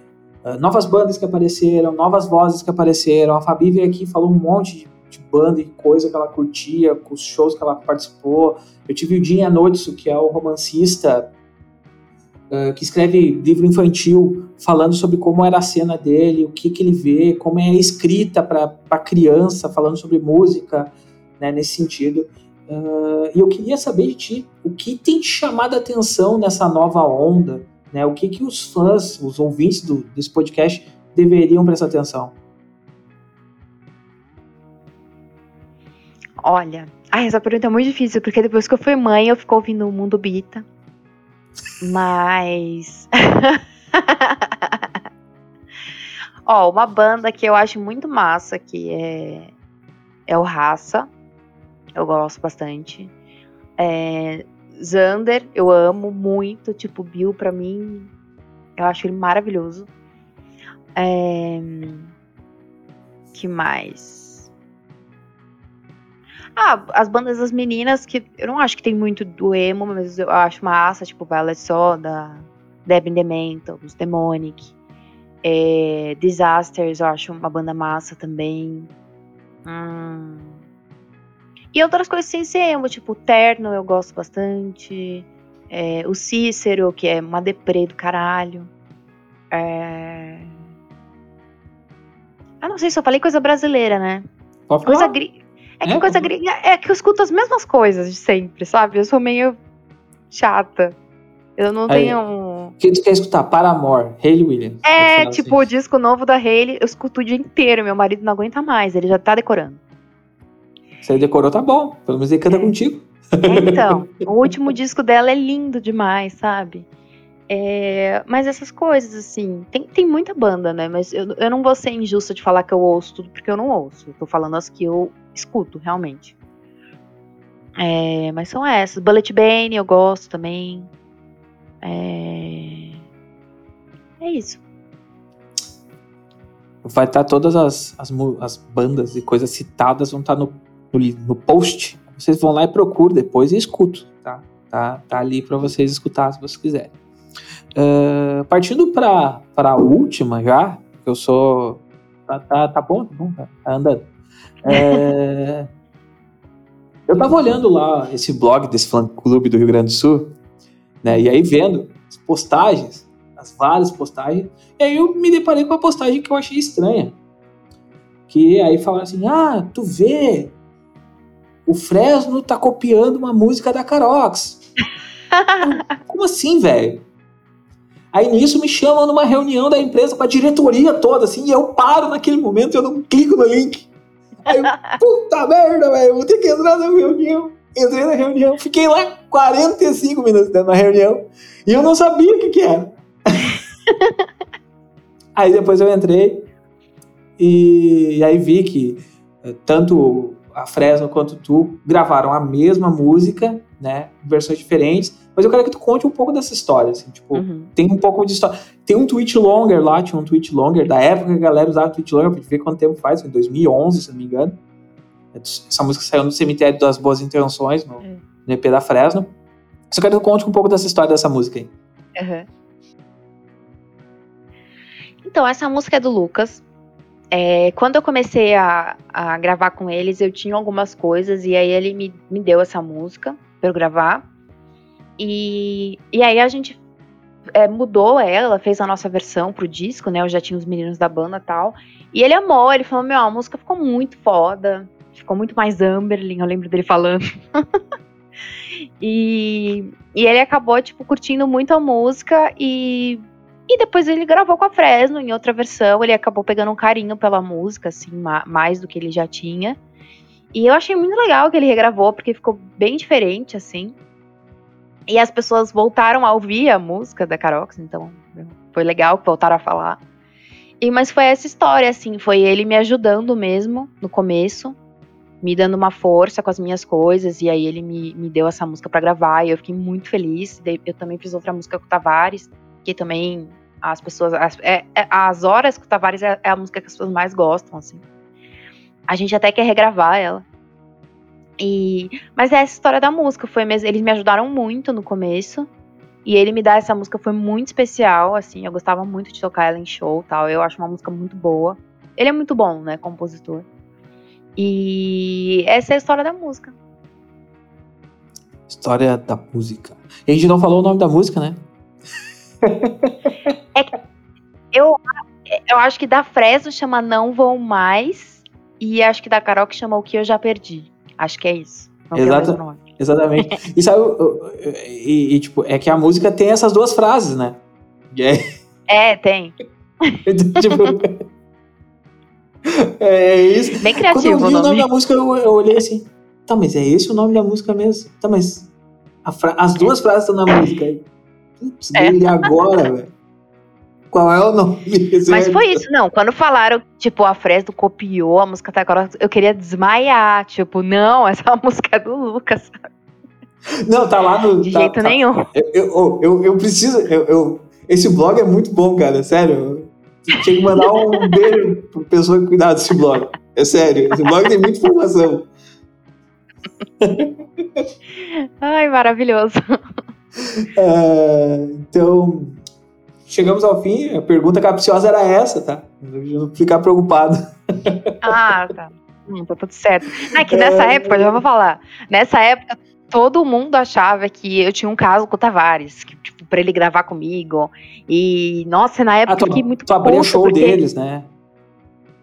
uh, novas bandas que apareceram, novas vozes que apareceram. A Fabi veio aqui e falou um monte de de banda e coisa que ela curtia, com os shows que ela participou. Eu tive o Dinha Nodso, que é o romancista uh, que escreve livro infantil, falando sobre como era a cena dele, o que, que ele vê, como é escrita para criança, falando sobre música, né, nesse sentido. Uh, e eu queria saber de ti, o que tem te chamado a atenção nessa nova onda? Né, o que, que os fãs, os ouvintes do, desse podcast deveriam prestar atenção? Olha, ai, essa pergunta é muito difícil, porque depois que eu fui mãe, eu fico ouvindo o Mundo Bita. Mas. Ó, uma banda que eu acho muito massa, que é, é o Raça. Eu gosto bastante. É, Zander, eu amo muito. Tipo, Bill, pra mim, eu acho ele maravilhoso. É, que mais? Ah, as bandas das meninas, que eu não acho que tem muito do emo, mas eu acho massa, tipo Violet Soda, Deb Dementos, Demonic, é, Disasters, eu acho uma banda massa também. Hum. E outras coisas sem ser emo, tipo Terno, eu gosto bastante. É, o Cícero, que é uma deprê do caralho. É... Ah, não sei se eu falei coisa brasileira, né? Pode coisa gri... É que é, coisa gringa é que eu escuto as mesmas coisas de sempre, sabe? Eu sou meio chata. Eu não Aí, tenho. O que tu quer escutar? Paramore, Hayley Williams. É, tipo, assim. o disco novo da Hayley, eu escuto o dia inteiro. Meu marido não aguenta mais, ele já tá decorando. Você decorou, tá bom. Pelo menos ele canta é. contigo. É, então, o último disco dela é lindo demais, sabe? É, mas essas coisas, assim, tem, tem muita banda, né? Mas eu, eu não vou ser injusta de falar que eu ouço tudo, porque eu não ouço. Eu tô falando as que eu escuto, realmente. É, mas são essas. Bullet Bane eu gosto também. É, é isso. Vai estar tá todas as, as, as, bandas e coisas citadas vão estar tá no, no, no, post. Vocês vão lá e procuram depois e escutam, tá? Tá, tá ali para vocês escutar se vocês quiserem. Uh, partindo para a última já, eu sou. Tá, tá, bom? Tá, bom, tá, tá andando. É... eu tava olhando lá esse blog desse fã clube do Rio Grande do Sul, né? E aí vendo as postagens, as várias postagens. E aí eu me deparei com uma postagem que eu achei estranha. Que aí falaram assim: ah, tu vê, o Fresno tá copiando uma música da Carox. Como assim, velho? Aí nisso me chamam numa reunião da empresa com a diretoria toda, assim, e eu paro naquele momento eu não clico no link. Aí puta merda, velho, vou ter que entrar na reunião. Entrei na reunião, fiquei lá 45 minutos dentro da reunião e eu não sabia o que, que era. aí depois eu entrei e, e aí vi que eh, tanto a Fresno quanto tu gravaram a mesma música, né, versões diferentes, mas eu quero que tu conte um pouco dessa história, assim, tipo, uhum. tem um pouco de história. Tem um tweet longer lá, tinha um tweet longer da época que a galera usava tweet longer, pra ver quanto tempo faz, foi 2011, se não me engano. Essa música saiu no Cemitério das Boas Intenções, no, uhum. no EP da Fresno. Só quero que tu conte um pouco dessa história dessa música aí. Uhum. Então, essa música é do Lucas. É, quando eu comecei a, a, gravar com eles, eu tinha algumas coisas, e aí ele me, me deu essa música para eu gravar. E, e aí a gente é, mudou ela, fez a nossa versão pro disco, né? Eu já tinha os meninos da banda e tal. E ele amou, ele falou: Meu, a música ficou muito foda, ficou muito mais Amberlin, eu lembro dele falando. e, e ele acabou, tipo, curtindo muito a música e e depois ele gravou com a Fresno em outra versão. Ele acabou pegando um carinho pela música, assim, mais do que ele já tinha. E eu achei muito legal que ele regravou, porque ficou bem diferente, assim. E as pessoas voltaram a ouvir a música da Carox, então foi legal que voltaram a falar. E, mas foi essa história, assim, foi ele me ajudando mesmo no começo, me dando uma força com as minhas coisas, e aí ele me, me deu essa música para gravar, e eu fiquei muito feliz. Eu também fiz outra música com o Tavares, que também as pessoas. As, é, é, as horas que o Tavares é, é, a música que as pessoas mais gostam, assim. A gente até quer regravar ela. E, mas é essa história da música. Foi mesmo, eles me ajudaram muito no começo. E ele me dar essa música foi muito especial, assim. Eu gostava muito de tocar ela em show tal. Eu acho uma música muito boa. Ele é muito bom, né, compositor. E essa é a história da música. História da música. E a gente não falou o nome da música, né? É que eu, eu acho que da Fresno chama Não Vou Mais. E acho que da Carol que chama O Que Eu Já Perdi. Acho que é isso. Exato, exatamente. e sabe, e, e, tipo, é que a música tem essas duas frases, né? É, é tem. tipo, é isso. Bem criativo Quando eu vi o nome, nome da música, eu, eu, olhei assim, tá, mas é esse o nome da música mesmo? Tá, mas as duas frases estão na música aí. Putz, é. agora, velho. Qual é o nome? Mas foi isso, não. Quando falaram, tipo, a Fresno copiou a música da Carol, eu queria desmaiar. Tipo, não, essa música é do Lucas. Não, tá lá no. De tá, jeito tá, nenhum. Eu, eu, eu, preciso. Eu, eu, esse blog é muito bom, cara. Sério. Tinha que mandar um beijo pra pessoa que cuidar desse blog. É sério. Esse blog tem muita informação. Ai, maravilhoso. Uh, então, chegamos ao fim. A pergunta capciosa era essa, tá? Não ficar preocupado. Ah, tá. Hum, tá tudo certo. É que nessa é... época, já vou falar. Nessa época, todo mundo achava que eu tinha um caso com o Tavares, que, tipo, pra ele gravar comigo. E, nossa, na época ah, tu, eu fiquei muito Tu abriu o show porque... deles, né?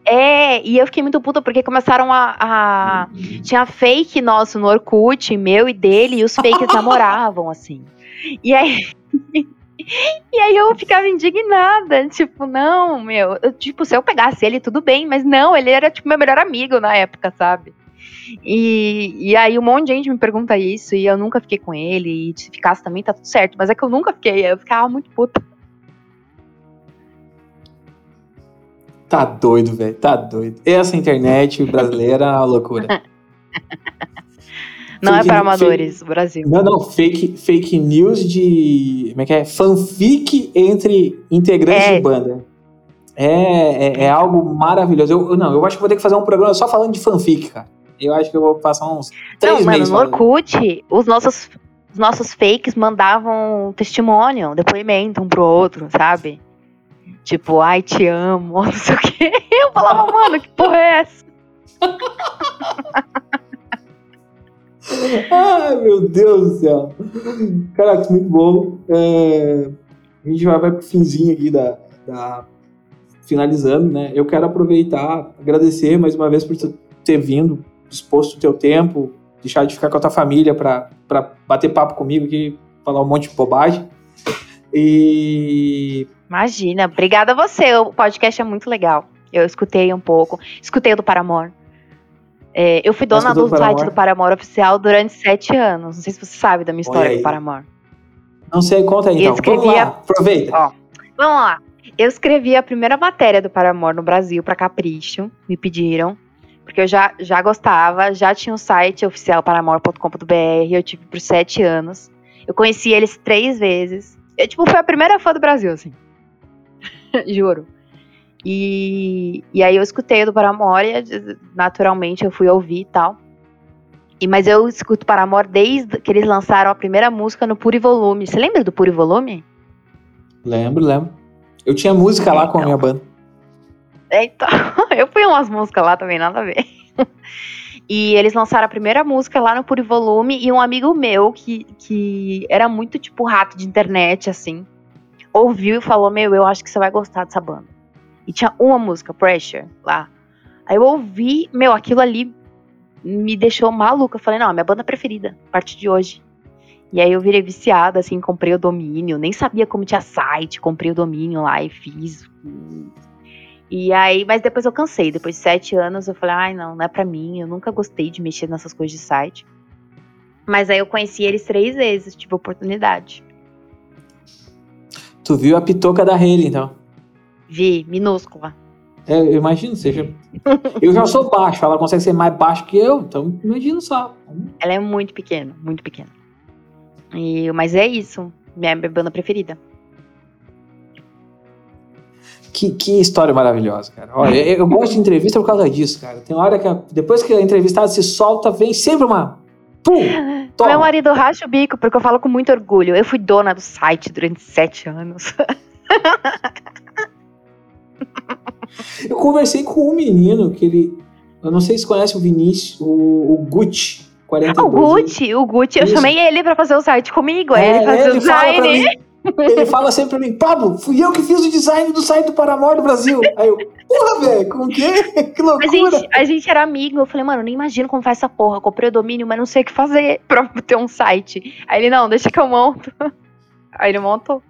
É, e eu fiquei muito puta porque começaram a, a. Tinha fake nosso no Orkut, meu e dele, e os fakes namoravam, assim. E aí. E aí eu ficava indignada, tipo, não, meu, eu, tipo, se eu pegasse ele, tudo bem, mas não, ele era, tipo, meu melhor amigo na época, sabe? E, e aí um monte de gente me pergunta isso, e eu nunca fiquei com ele, e se ficasse também tá tudo certo, mas é que eu nunca fiquei, eu ficava muito puta. Tá doido, velho, tá doido. Essa internet brasileira é uma loucura. Não é para amadores, fake, Brasil. Não, não, fake, fake news de. Como é que é? Fanfic entre integrantes é. de banda. É, é, é, algo maravilhoso. Eu, não, eu acho que vou ter que fazer um programa só falando de fanfic, cara. Eu acho que eu vou passar uns três não, meses. Mano, no Orkut, os nossos, os nossos fakes mandavam testemunho, depoimento um pro outro, sabe? Tipo, ai, te amo, não sei o quê. Eu falava, mano, que porra é essa? Ai, meu Deus do céu. Caraca, muito bom. É... a gente vai pro finzinho aqui da, da finalizando, né? Eu quero aproveitar, agradecer mais uma vez por ter vindo, disposto o teu tempo, deixar de ficar com a tua família para bater papo comigo aqui, falar um monte de bobagem. E. Imagina, obrigada a você. O podcast é muito legal. Eu escutei um pouco. Escutei do Paramore. É, eu fui dona do, do site do Paramore oficial durante sete anos. Não sei se você sabe da minha história do Paramore. Não sei, conta aí então. Escrevia... Vamos lá, aproveita. Ó, vamos lá. Eu escrevi a primeira matéria do Paramore no Brasil para Capricho, me pediram, porque eu já, já gostava, já tinha o um site oficial paramore.com.br, eu tive por sete anos. Eu conheci eles três vezes. Eu, tipo, foi a primeira fã do Brasil, assim. Juro. E, e aí eu escutei do Paramore, naturalmente eu fui ouvir e tal. E, mas eu escuto Paramore desde que eles lançaram a primeira música no Puri Volume. Você lembra do Puri Volume? Lembro, lembro. Eu tinha música lá com a minha banda. Então, eu fui umas músicas lá também, nada a ver. E eles lançaram a primeira música lá no Puri Volume e um amigo meu que, que era muito tipo rato de internet, assim, ouviu e falou: Meu, eu acho que você vai gostar dessa banda. E tinha uma música, Pressure, lá. Aí eu ouvi, meu, aquilo ali me deixou maluca. Eu falei: Não, é minha banda preferida, a partir de hoje. E aí eu virei viciada, assim, comprei o domínio, nem sabia como tinha site, comprei o domínio lá e fiz. E aí, mas depois eu cansei, depois de sete anos eu falei, ai não, não é pra mim, eu nunca gostei de mexer nessas coisas de site. Mas aí eu conheci eles três vezes, tive oportunidade. Tu viu a pitoca da Haley, então? Vi, minúscula. É, eu imagino, seja. eu já sou baixo, ela consegue ser mais baixo que eu, então imagino só. Ela é muito pequena, muito pequena. E, mas é isso, minha banda preferida. Que, que história maravilhosa, cara. Olha, eu, eu gosto de entrevista por causa disso, cara. Tem hora que, a, depois que a entrevistada se solta, vem sempre uma. Pum! Toma. Meu marido racha o bico, porque eu falo com muito orgulho. Eu fui dona do site durante sete anos. eu conversei com um menino que ele. Eu não sei se conhece o Vinícius, o, o Gucci. 42. Ah, o Gucci, o Gucci, eu Isso. chamei ele pra fazer o site comigo, é, ele fazia o design. Ele fala sempre pra mim, Pablo, fui eu que fiz o design do site do Paramore do Brasil. Aí eu, porra, velho, com o quê? Que loucura. A gente, a gente era amigo, eu falei, mano, nem imagino como faz essa porra. Eu comprei o domínio, mas não sei o que fazer pra ter um site. Aí ele, não, deixa que eu monto. Aí ele montou.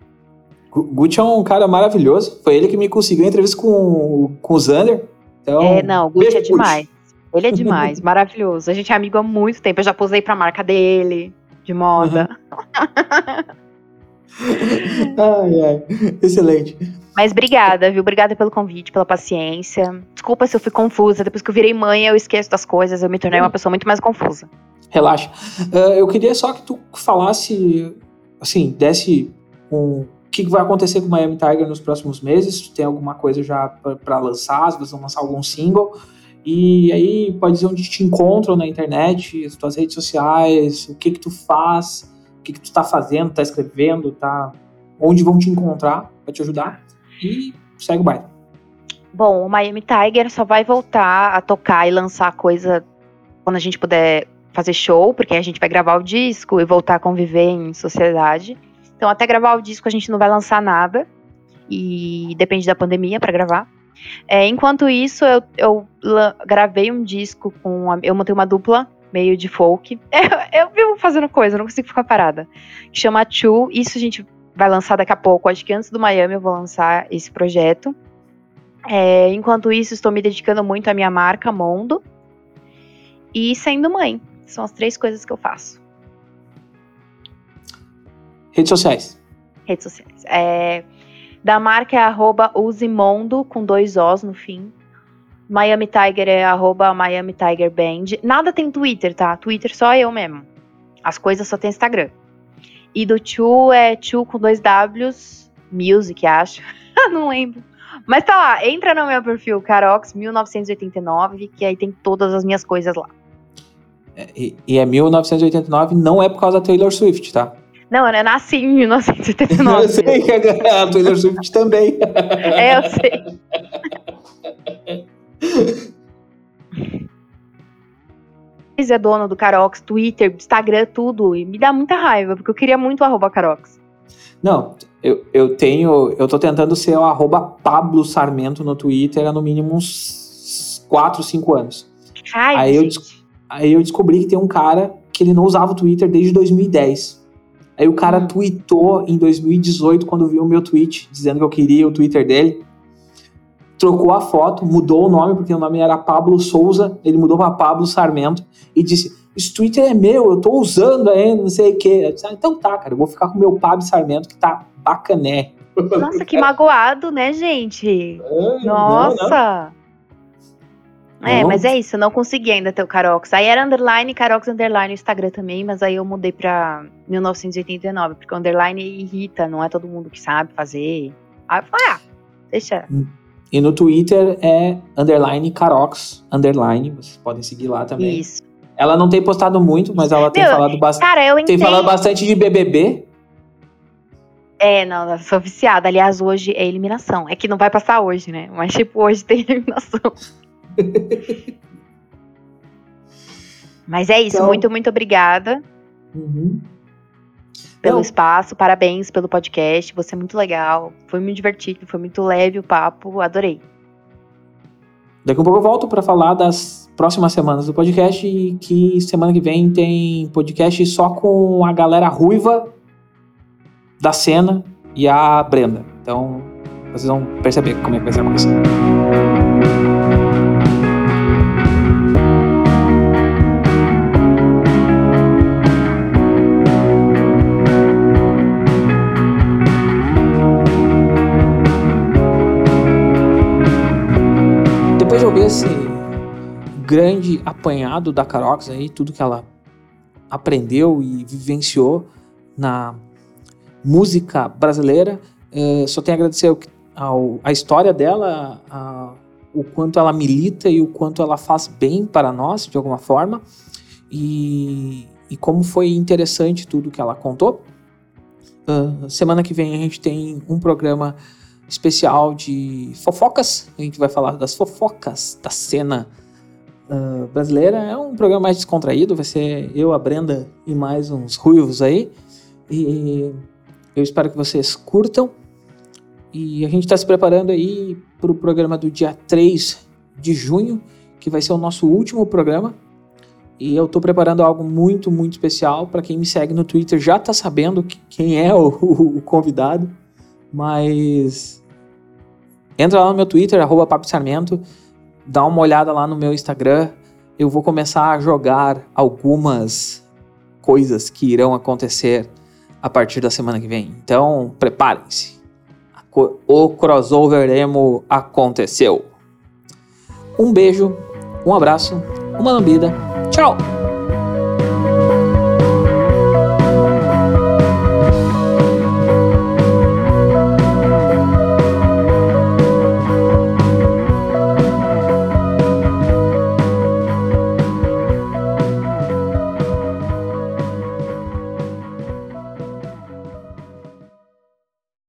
Gucci é um cara maravilhoso. Foi ele que me conseguiu a entrevista com, com o Zander. Então, é, não, o Gucci é demais. Ele é demais, maravilhoso. A gente é amigo há muito tempo. Eu já posei pra marca dele, de moda. Ai, ai. Excelente. Mas obrigada, viu? Obrigada pelo convite, pela paciência. Desculpa se eu fui confusa. Depois que eu virei mãe, eu esqueço das coisas. Eu me tornei uma pessoa muito mais confusa. Relaxa. Uh, eu queria só que tu falasse, assim, desse um. O que vai acontecer com o Miami Tiger nos próximos meses? Tem alguma coisa já para lançar? Vocês vão lançar algum single? E aí pode dizer onde te encontram na internet, as tuas redes sociais, o que que tu faz que, que tu está fazendo, está escrevendo, tá onde vão te encontrar para te ajudar e segue o baile. Bom, o Miami Tiger só vai voltar a tocar e lançar coisa quando a gente puder fazer show, porque a gente vai gravar o disco e voltar a conviver em sociedade. Então, até gravar o disco a gente não vai lançar nada e depende da pandemia para gravar. É, enquanto isso, eu, eu gravei um disco com. Eu montei uma dupla meio de folk. Eu, eu vivo fazendo coisa, não consigo ficar parada. Chama Chu. Isso a gente vai lançar daqui a pouco. Acho que antes do Miami eu vou lançar esse projeto. É, enquanto isso, estou me dedicando muito à minha marca, Mondo. E sendo mãe. São as três coisas que eu faço. Redes sociais. Redes sociais. É, da marca é arroba usemondo, com dois Os no fim. Miami Tiger é arroba Miami Tiger Band. Nada tem Twitter, tá? Twitter só eu mesmo. As coisas só tem Instagram. E do Chu é Chu com dois Ws, Music, acho. Não lembro. Mas tá lá, entra no meu perfil Carox 1989, que aí tem todas as minhas coisas lá. É, e, e é 1989, não é por causa da Taylor Swift, tá? Não, eu nasci em 1989. eu sei que a Taylor Swift também. é, eu sei. é dono do Carox, Twitter, Instagram, tudo. E me dá muita raiva, porque eu queria muito o arroba Carox. Não, eu, eu tenho. Eu tô tentando ser o arroba Pablo Sarmento no Twitter há no mínimo uns 4, 5 anos. Ai, Aí eu, gente. aí eu descobri que tem um cara que ele não usava o Twitter desde 2010. Aí o cara Hum. tweetou em 2018, quando viu o meu tweet, dizendo que eu queria o Twitter dele. Trocou a foto, mudou o nome, porque o nome era Pablo Souza, ele mudou para Pablo Sarmento e disse: Esse Twitter é meu, eu tô usando aí, não sei o quê. Disse, "Ah, então tá, cara, eu vou ficar com o meu Pablo Sarmento, que tá bacané. Nossa, que magoado, né, gente? Não, não. É, mas é isso, eu não consegui ainda ter o Carox. Aí era underline, Carox underline no Instagram também, mas aí eu mudei pra 1989, porque underline irrita, não é todo mundo que sabe fazer. Aí eu falei, ah, deixa. E no Twitter é underline Carox, underline, vocês podem seguir lá também. Isso. Ela não tem postado muito, mas ela tem Meu, falado bastante. Cara, eu Tem entendo. falado bastante de BBB. É, não, eu sou viciada. Aliás, hoje é eliminação. É que não vai passar hoje, né? Mas, tipo, hoje tem eliminação. Mas é isso, Então- muito, muito obrigada pelo Não. espaço, parabéns pelo podcast, você é muito legal, foi muito divertido, foi muito leve o papo, adorei. Daqui a pouco eu volto para falar das próximas semanas do podcast e que semana que vem tem podcast só com a galera ruiva da cena e a Brenda. Então vocês vão perceber como é que vai ser a coisa. Esse grande apanhado da Carox aí, tudo que ela aprendeu e vivenciou na música brasileira, eh, só tenho a agradecer ao, ao- a história dela, a- o quanto ela milita e o quanto ela faz bem para nós, de alguma forma, e, e como foi interessante tudo que ela contou. Ah, semana que vem a gente tem um programa especial de fofocas. A gente vai falar das fofocas da cena ah, brasileira. É um programa mais descontraído. Vai ser eu, a Brenda e mais uns ruivos aí. E eu espero que vocês curtam. E a gente está se preparando aí para o programa do dia 3 de junho, que vai ser o nosso último programa. E eu estou preparando algo muito, muito especial. Para quem me segue no Twitter já está sabendo que- quem é o- o convidado. Mas entra lá no meu Twitter, arroba Papo Sarmento, dá uma olhada lá no meu Instagram. Eu vou começar a jogar algumas coisas que irão acontecer a partir da semana que vem. Então, preparem-se. O crossover emo aconteceu. Um beijo, um abraço, uma lambida. Tchau!